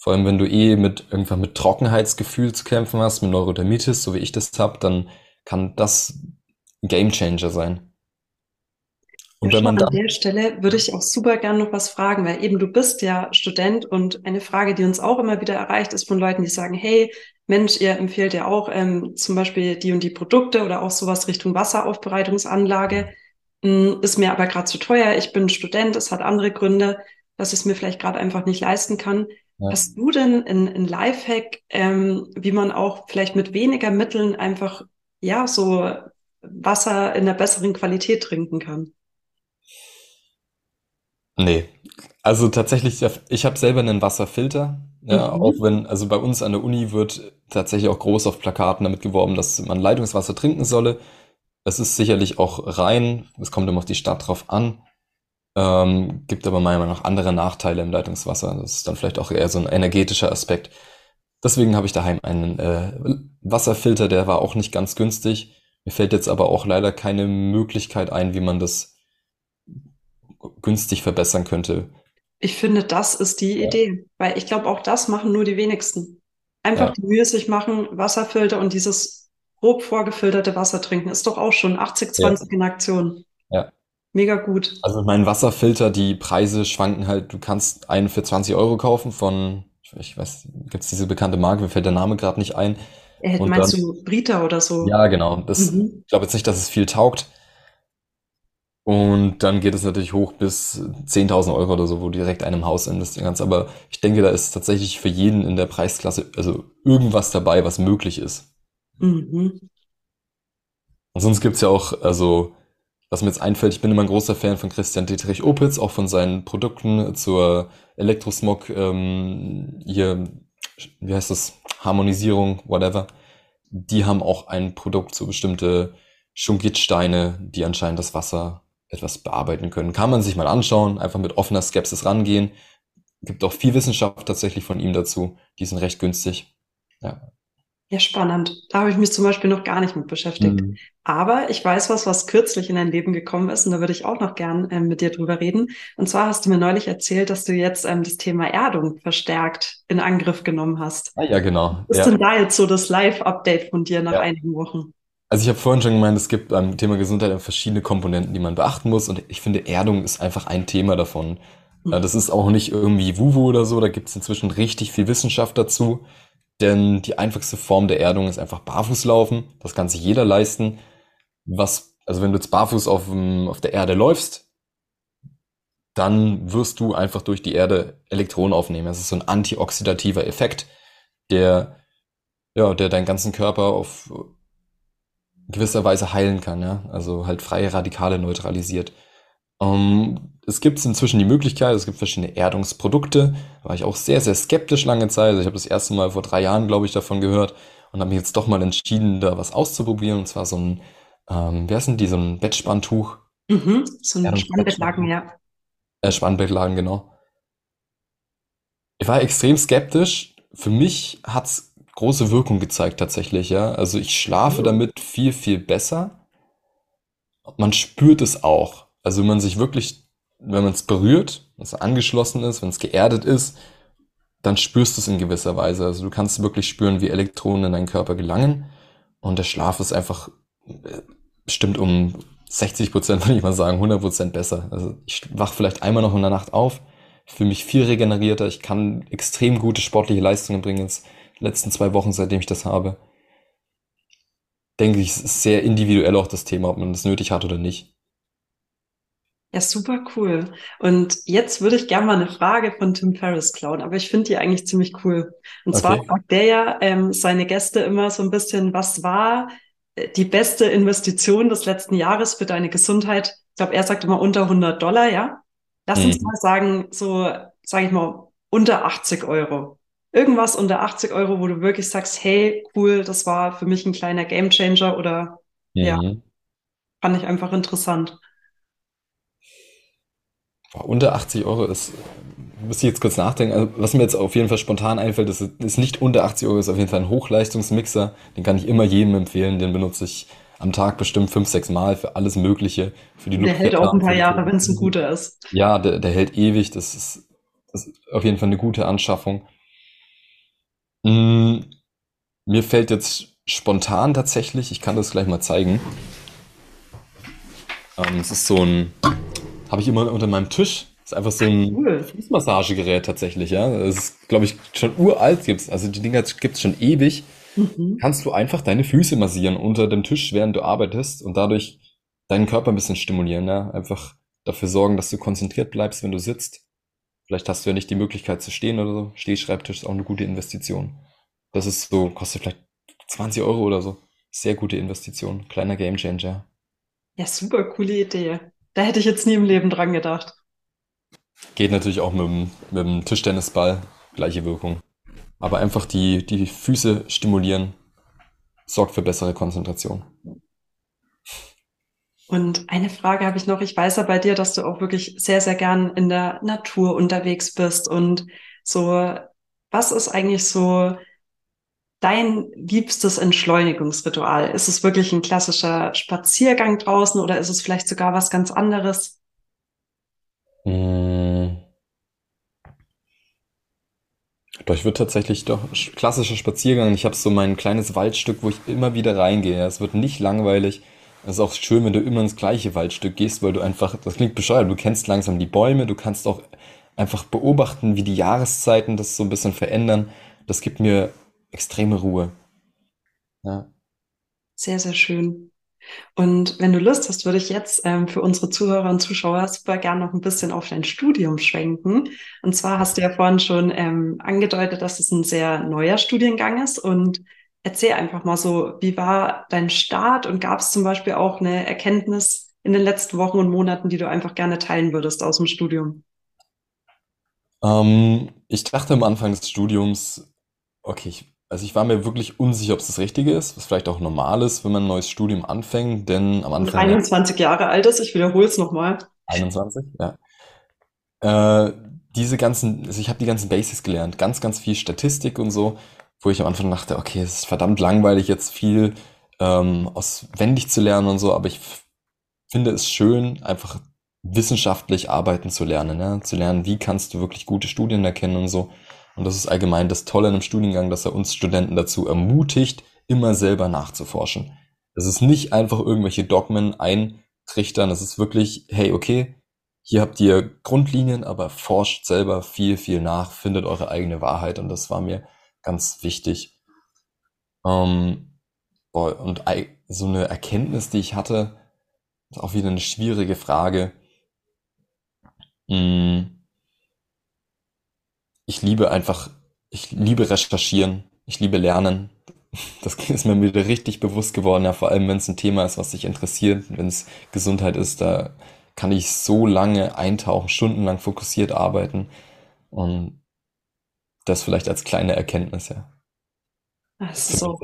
Vor allem, wenn du eh mit irgendwann mit Trockenheitsgefühl zu kämpfen hast, mit Neurodermitis, so wie ich das hab, dann kann das ein Gamechanger sein. Und wenn man an der Stelle würde ich auch super gern noch was fragen, weil eben du bist ja Student und eine Frage, die uns auch immer wieder erreicht, ist von Leuten, die sagen, hey, Mensch, ihr empfehlt ja auch ähm, zum Beispiel die und die Produkte oder auch sowas Richtung Wasseraufbereitungsanlage. Hm, ist mir aber gerade zu teuer. Ich bin Student, es hat andere Gründe, dass ich es mir vielleicht gerade einfach nicht leisten kann. Ja. Hast du denn ein, Lifehack, ähm, wie man auch vielleicht mit weniger Mitteln einfach ja so Wasser in einer besseren Qualität trinken kann? Nee, also tatsächlich, ich habe selber einen Wasserfilter. Ja, mhm. Auch wenn, also bei uns an der Uni wird tatsächlich auch groß auf Plakaten damit geworben, dass man Leitungswasser trinken solle. Es ist sicherlich auch rein, es kommt immer auf die Stadt drauf an. Ähm, gibt aber meiner Meinung nach andere Nachteile im Leitungswasser. Das ist dann vielleicht auch eher so ein energetischer Aspekt. Deswegen habe ich daheim einen äh, Wasserfilter, der war auch nicht ganz günstig. Mir fällt jetzt aber auch leider keine Möglichkeit ein, wie man das günstig verbessern könnte. Ich finde, das ist die ja. Idee, weil ich glaube, auch das machen nur die wenigsten. Einfach ja. die Mühe sich machen, Wasserfilter und dieses grob vorgefilterte Wasser trinken, ist doch auch schon 80-20 ja. in Aktion. Mega gut. Also mein Wasserfilter, die Preise schwanken halt, du kannst einen für 20 Euro kaufen von, ich weiß, gibt es diese bekannte Marke, mir fällt der Name gerade nicht ein. Äh, meinst dann, du Brita oder so? Ja, genau. Das, mhm. Ich glaube jetzt nicht, dass es viel taugt. Und dann geht es natürlich hoch bis 10.000 Euro oder so, wo du direkt einem Haus investieren kannst. Aber ich denke, da ist tatsächlich für jeden in der Preisklasse also irgendwas dabei, was möglich ist. Mhm. Und sonst gibt's ja auch, also, was mir jetzt einfällt, ich bin immer ein großer Fan von Christian Dietrich Opitz, auch von seinen Produkten zur Elektrosmog, ähm, hier, wie heißt das, Harmonisierung, whatever. Die haben auch ein Produkt, so bestimmte Schungitsteine, die anscheinend das Wasser etwas bearbeiten können. Kann man sich mal anschauen, einfach mit offener Skepsis rangehen. Gibt auch viel Wissenschaft tatsächlich von ihm dazu. Die sind recht günstig. Ja. Ja, spannend. Da habe ich mich zum Beispiel noch gar nicht mit beschäftigt. Mhm. Aber ich weiß was, was kürzlich in dein Leben gekommen ist und da würde ich auch noch gern ähm, mit dir drüber reden. Und zwar hast du mir neulich erzählt, dass du jetzt ähm, das Thema Erdung verstärkt in Angriff genommen hast. Ah, ja, genau. Was ist ja. denn da jetzt so das Live-Update von dir nach ja. einigen Wochen? Also ich habe vorhin schon gemeint, es gibt beim Thema Gesundheit verschiedene Komponenten, die man beachten muss. Und ich finde, Erdung ist einfach ein Thema davon. Ja, das ist auch nicht irgendwie Wuhu oder so, da gibt es inzwischen richtig viel Wissenschaft dazu. Denn die einfachste Form der Erdung ist einfach barfuß laufen. Das kann sich jeder leisten. Was, also wenn du jetzt barfuß auf, auf der Erde läufst, dann wirst du einfach durch die Erde Elektronen aufnehmen. Das ist so ein antioxidativer Effekt, der, ja, der deinen ganzen Körper auf gewisser Weise heilen kann, ja. Also halt freie Radikale neutralisiert. Ähm, es gibt inzwischen die Möglichkeit, es gibt verschiedene Erdungsprodukte. Da war ich auch sehr, sehr skeptisch lange Zeit. Also ich habe das erste Mal vor drei Jahren, glaube ich, davon gehört und habe mich jetzt doch mal entschieden, da was auszuprobieren. Und zwar so ein, ähm, wie heißen die, so ein Bettspanntuch. Mhm, so ein Spannbettlaken, ja. Äh, Spannbettlaken, genau. Ich war extrem skeptisch. Für mich hat's große Wirkung gezeigt tatsächlich, ja. Also ich schlafe damit viel, viel besser. Man spürt es auch. Also wenn man sich wirklich, wenn man es berührt, wenn es angeschlossen ist, wenn es geerdet ist, dann spürst du es in gewisser Weise. Also du kannst wirklich spüren, wie Elektronen in deinen Körper gelangen. Und der Schlaf ist einfach äh, bestimmt um 60 Prozent, würde ich mal sagen, 100 Prozent besser. Also ich wach vielleicht einmal noch in der Nacht auf, fühle mich viel regenerierter, ich kann extrem gute sportliche Leistungen bringen jetzt die letzten zwei Wochen, seitdem ich das habe. Denke ich, es ist sehr individuell auch das Thema, ob man das nötig hat oder nicht. Ja, super cool. Und jetzt würde ich gerne mal eine Frage von Tim Ferriss klauen, aber ich finde die eigentlich ziemlich cool. Und okay. zwar fragt der ja ähm, seine Gäste immer so ein bisschen, was war äh, die beste Investition des letzten Jahres für deine Gesundheit? Ich glaube, er sagt immer unter 100 Dollar, ja? Lass uns mhm. mal sagen, so, sage ich mal, unter 80 Euro. Irgendwas unter 80 Euro, wo du wirklich sagst, hey, cool, das war für mich ein kleiner Gamechanger oder mhm. ja, fand ich einfach interessant. Unter 80 Euro ist, müsste ich jetzt kurz nachdenken. Also, was mir jetzt auf jeden Fall spontan einfällt, ist, ist nicht unter 80 Euro, ist auf jeden Fall ein Hochleistungsmixer. Den kann ich immer jedem empfehlen. Den benutze ich am Tag bestimmt fünf, sechs Mal für alles Mögliche. Für die der hält auch ein paar Jahre, wenn es ein guter ist. Ja, der, der hält ewig. Das ist, das ist auf jeden Fall eine gute Anschaffung. Mm, mir fällt jetzt spontan tatsächlich, ich kann das gleich mal zeigen. Ähm, es ist so ein habe ich immer unter meinem Tisch. Das ist einfach so ein cool. Fußmassagegerät tatsächlich, ja. Das ist, glaube ich, schon uralt gibt's. Also die Dinger gibt's schon ewig. Mhm. Kannst du einfach deine Füße massieren unter dem Tisch, während du arbeitest und dadurch deinen Körper ein bisschen stimulieren, ja. Einfach dafür sorgen, dass du konzentriert bleibst, wenn du sitzt. Vielleicht hast du ja nicht die Möglichkeit zu stehen oder so. Stehschreibtisch ist auch eine gute Investition. Das ist so, kostet vielleicht 20 Euro oder so. Sehr gute Investition. Kleiner Gamechanger. Ja, super coole Idee. Da hätte ich jetzt nie im Leben dran gedacht. Geht natürlich auch mit dem, mit dem Tischtennisball, gleiche Wirkung. Aber einfach die, die Füße stimulieren, sorgt für bessere Konzentration. Und eine Frage habe ich noch. Ich weiß ja bei dir, dass du auch wirklich sehr, sehr gern in der Natur unterwegs bist. Und so, was ist eigentlich so dein liebstes Entschleunigungsritual? Ist es wirklich ein klassischer Spaziergang draußen oder ist es vielleicht sogar was ganz anderes? Mmh. Doch, ich würde tatsächlich doch klassischer Spaziergang. Ich habe so mein kleines Waldstück, wo ich immer wieder reingehe. Es wird nicht langweilig. Es ist auch schön, wenn du immer ins gleiche Waldstück gehst, weil du einfach, das klingt bescheuert, du kennst langsam die Bäume, du kannst auch einfach beobachten, wie die Jahreszeiten das so ein bisschen verändern. Das gibt mir extreme Ruhe. Ja. Sehr, sehr schön. Und wenn du Lust hast, würde ich jetzt ähm, für unsere Zuhörer und Zuschauer super gern noch ein bisschen auf dein Studium schwenken. Und zwar hast du ja vorhin schon ähm, angedeutet, dass es ein sehr neuer Studiengang ist. Und erzähl einfach mal so, wie war dein Start und gab es zum Beispiel auch eine Erkenntnis in den letzten Wochen und Monaten, die du einfach gerne teilen würdest aus dem Studium? Ähm, ich dachte am Anfang des Studiums, okay, ich also ich war mir wirklich unsicher, ob es das Richtige ist, was vielleicht auch normal ist, wenn man ein neues Studium anfängt, denn am Anfang. 21 Jahre alt ist, ich wiederhole es nochmal. 21, ja. Äh, diese ganzen, also ich habe die ganzen Basics gelernt, ganz, ganz viel Statistik und so, wo ich am Anfang dachte, okay, es ist verdammt langweilig, jetzt viel ähm, auswendig zu lernen und so, aber ich finde es schön, einfach wissenschaftlich arbeiten zu lernen, ne? zu lernen, wie kannst du wirklich gute Studien erkennen und so. Und das ist allgemein das Tolle in einem Studiengang, dass er uns Studenten dazu ermutigt, immer selber nachzuforschen. Es ist nicht einfach irgendwelche Dogmen eintrichtern, es ist wirklich, hey, okay, hier habt ihr Grundlinien, aber forscht selber viel, viel nach, findet eure eigene Wahrheit und das war mir ganz wichtig. Ähm, und so eine Erkenntnis, die ich hatte, ist auch wieder eine schwierige Frage. Hm. Ich liebe einfach, ich liebe recherchieren, ich liebe lernen. Das ist mir wieder richtig bewusst geworden, ja, vor allem wenn es ein Thema ist, was dich interessiert, wenn es Gesundheit ist, da kann ich so lange eintauchen, stundenlang fokussiert arbeiten. Und das vielleicht als kleine Erkenntnis, ja. Das ist so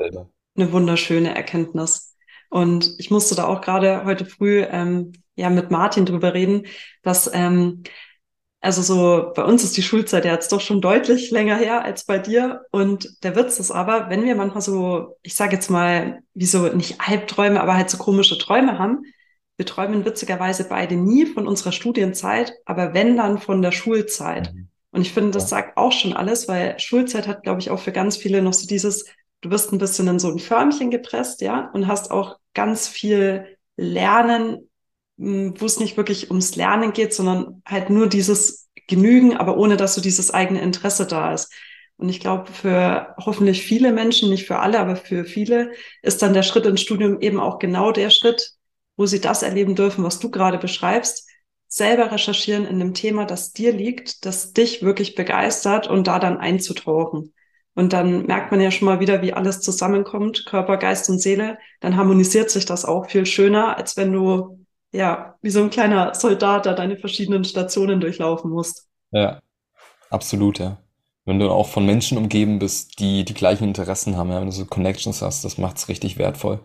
eine wunderschöne Erkenntnis. Und ich musste da auch gerade heute früh ähm, ja mit Martin drüber reden, dass ähm, also so bei uns ist die Schulzeit ja jetzt doch schon deutlich länger her als bei dir. Und der Witz ist aber, wenn wir manchmal so, ich sage jetzt mal, wie so nicht Albträume, aber halt so komische Träume haben, wir träumen witzigerweise beide nie von unserer Studienzeit, aber wenn dann von der Schulzeit. Mhm. Und ich finde, das sagt auch schon alles, weil Schulzeit hat, glaube ich, auch für ganz viele noch so dieses, du wirst ein bisschen in so ein Förmchen gepresst, ja, und hast auch ganz viel Lernen, wo es nicht wirklich ums Lernen geht, sondern halt nur dieses Genügen, aber ohne dass so dieses eigene Interesse da ist. Und ich glaube, für hoffentlich viele Menschen, nicht für alle, aber für viele, ist dann der Schritt ins Studium eben auch genau der Schritt, wo sie das erleben dürfen, was du gerade beschreibst, selber recherchieren in einem Thema, das dir liegt, das dich wirklich begeistert und da dann einzutauchen. Und dann merkt man ja schon mal wieder, wie alles zusammenkommt, Körper, Geist und Seele. Dann harmonisiert sich das auch viel schöner, als wenn du, ja, wie so ein kleiner Soldat da deine verschiedenen Stationen durchlaufen musst. Ja, absolut, ja. Wenn du auch von Menschen umgeben bist, die die gleichen Interessen haben, ja, wenn du so Connections hast, das macht's richtig wertvoll.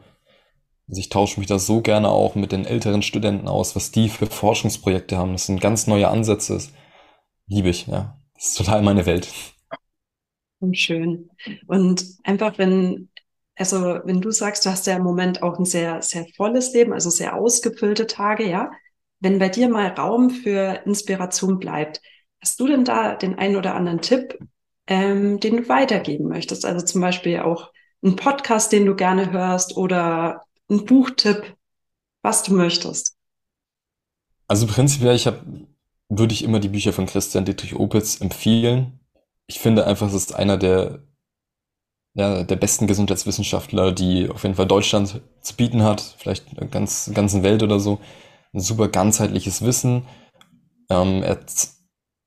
Also ich tausche mich da so gerne auch mit den älteren Studenten aus, was die für Forschungsprojekte haben. Das sind ganz neue Ansätze. Das liebe ich, ja. Das ist total meine Welt. Und schön. Und einfach, wenn, also wenn du sagst, du hast ja im Moment auch ein sehr, sehr volles Leben, also sehr ausgefüllte Tage, ja. Wenn bei dir mal Raum für Inspiration bleibt, hast du denn da den einen oder anderen Tipp, ähm, den du weitergeben möchtest? Also zum Beispiel auch ein Podcast, den du gerne hörst oder ein Buchtipp, was du möchtest. Also prinzipiell, ich habe, würde ich immer die Bücher von Christian Dietrich Opitz empfehlen. Ich finde einfach, es ist einer der, ja, der besten Gesundheitswissenschaftler, die auf jeden Fall Deutschland zu bieten hat, vielleicht ganz, ganzen Welt oder so. Ein super ganzheitliches Wissen. Ähm, er,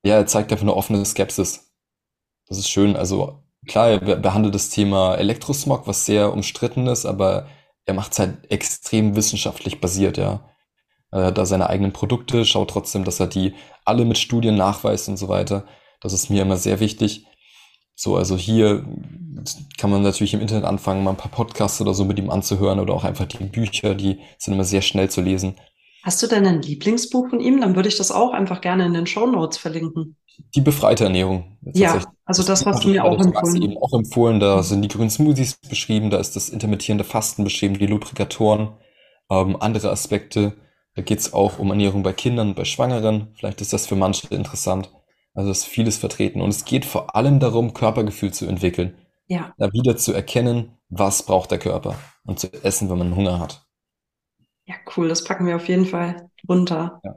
ja, er zeigt einfach eine offene Skepsis. Das ist schön. Also klar, er behandelt das Thema Elektrosmog, was sehr umstritten ist, aber er macht es halt extrem wissenschaftlich basiert, ja. Er hat da seine eigenen Produkte, schaut trotzdem, dass er die alle mit Studien nachweist und so weiter. Das ist mir immer sehr wichtig. So, also hier kann man natürlich im Internet anfangen, mal ein paar Podcasts oder so mit ihm anzuhören oder auch einfach die Bücher, die sind immer sehr schnell zu lesen. Hast du denn ein Lieblingsbuch von ihm? Dann würde ich das auch einfach gerne in den Show Notes verlinken. Die befreite Ernährung. Ja, also das, was du mir auch empfohlen. eben auch empfohlen. Da sind die grünen Smoothies beschrieben, da ist das intermittierende Fasten beschrieben, die Lubrikatoren, ähm, andere Aspekte. Da geht's auch um Ernährung bei Kindern, bei Schwangeren. Vielleicht ist das für manche interessant. Also ist vieles vertreten. Und es geht vor allem darum, Körpergefühl zu entwickeln. Ja. Da wieder zu erkennen, was braucht der Körper und zu essen, wenn man Hunger hat. Ja, cool. Das packen wir auf jeden Fall runter. Ja.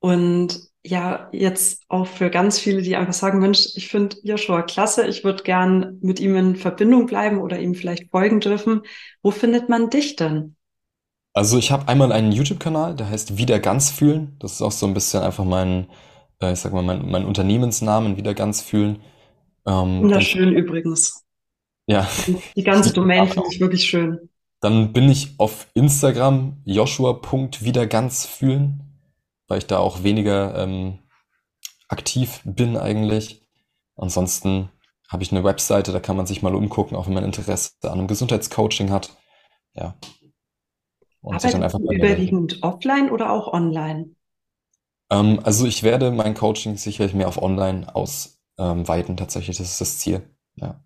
Und ja, jetzt auch für ganz viele, die einfach sagen, Mensch, ich finde Joshua klasse, ich würde gern mit ihm in Verbindung bleiben oder ihm vielleicht folgen dürfen. Wo findet man dich denn? Also ich habe einmal einen YouTube-Kanal, der heißt Wieder ganz fühlen. Das ist auch so ein bisschen einfach mein, ich sag mal, mein, mein Unternehmensnamen, Wieder ganz fühlen. Ähm, Wunderschön dann, übrigens. Ja. Die ganze Domain finde ich wirklich schön. Dann bin ich auf Instagram joshua.wiederganzfühlen weil ich da auch weniger ähm, aktiv bin eigentlich. Ansonsten habe ich eine Webseite, da kann man sich mal umgucken, auch wenn man Interesse an einem Gesundheitscoaching hat. Ja. Und sich dann einfach überwiegend offline oder auch online? Ähm, also ich werde mein Coaching sicherlich mehr auf online ausweiten, ähm, tatsächlich. Das ist das Ziel. Ja.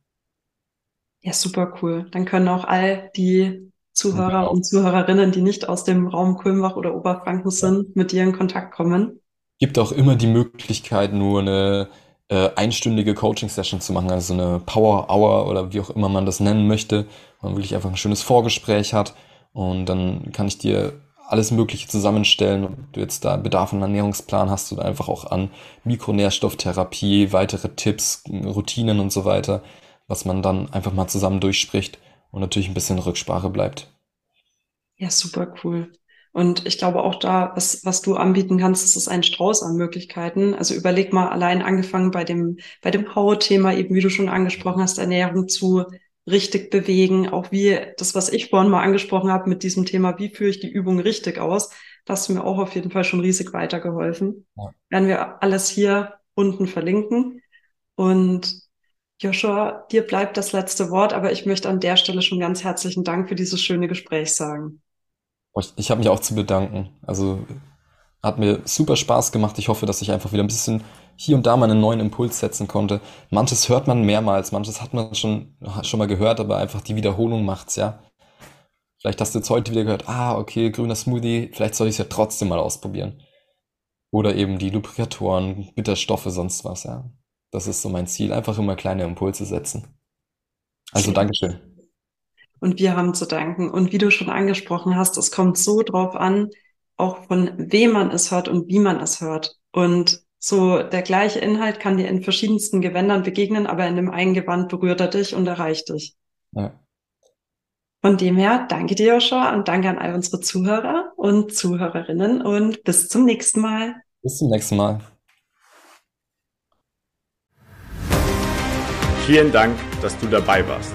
Ja, super cool. Dann können auch all die Zuhörer genau. und Zuhörerinnen, die nicht aus dem Raum Kulmbach oder Oberfranken sind, mit dir in Kontakt kommen? Gibt auch immer die Möglichkeit, nur eine äh, einstündige Coaching-Session zu machen, also eine Power-Hour oder wie auch immer man das nennen möchte, wo man wirklich einfach ein schönes Vorgespräch hat und dann kann ich dir alles Mögliche zusammenstellen. Wenn du jetzt da Bedarf an Ernährungsplan hast oder einfach auch an Mikronährstofftherapie, weitere Tipps, Routinen und so weiter, was man dann einfach mal zusammen durchspricht und natürlich ein bisschen Rücksprache bleibt. Ja, super cool. Und ich glaube auch da, was, was du anbieten kannst, das ist ein Strauß an Möglichkeiten. Also überleg mal allein angefangen bei dem, bei dem Hautthema, eben wie du schon angesprochen hast, Ernährung zu richtig bewegen, auch wie das, was ich vorhin mal angesprochen habe mit diesem Thema, wie führe ich die Übung richtig aus, das hast du mir auch auf jeden Fall schon riesig weitergeholfen. Ja. Werden wir alles hier unten verlinken. Und Joshua, dir bleibt das letzte Wort, aber ich möchte an der Stelle schon ganz herzlichen Dank für dieses schöne Gespräch sagen. Ich habe mich auch zu bedanken. Also hat mir super Spaß gemacht. Ich hoffe, dass ich einfach wieder ein bisschen hier und da mal einen neuen Impuls setzen konnte. Manches hört man mehrmals, manches hat man schon, schon mal gehört, aber einfach die Wiederholung macht's, ja. Vielleicht hast du jetzt heute wieder gehört, ah, okay, grüner Smoothie, vielleicht soll ich es ja trotzdem mal ausprobieren. Oder eben die Lubrikatoren, Bitterstoffe, sonst was, ja. Das ist so mein Ziel, einfach immer kleine Impulse setzen. Also Dankeschön. Und wir haben zu danken. Und wie du schon angesprochen hast, es kommt so drauf an, auch von wem man es hört und wie man es hört. Und so der gleiche Inhalt kann dir in verschiedensten Gewändern begegnen, aber in dem einen Gewand berührt er dich und erreicht dich. Ja. Von dem her, danke dir, Joshua, und danke an all unsere Zuhörer und Zuhörerinnen und bis zum nächsten Mal. Bis zum nächsten Mal. Vielen Dank, dass du dabei warst.